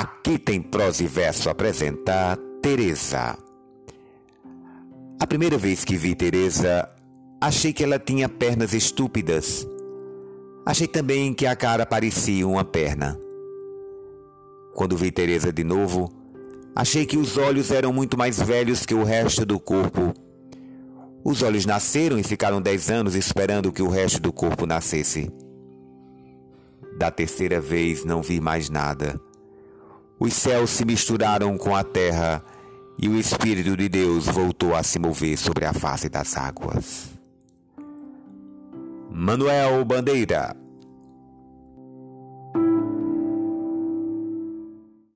Aqui tem prosa e verso apresentar Teresa. A primeira vez que vi Teresa, achei que ela tinha pernas estúpidas. Achei também que a cara parecia uma perna. Quando vi Teresa de novo, achei que os olhos eram muito mais velhos que o resto do corpo. Os olhos nasceram e ficaram dez anos esperando que o resto do corpo nascesse. Da terceira vez não vi mais nada. Os céus se misturaram com a terra e o Espírito de Deus voltou a se mover sobre a face das águas. Manuel Bandeira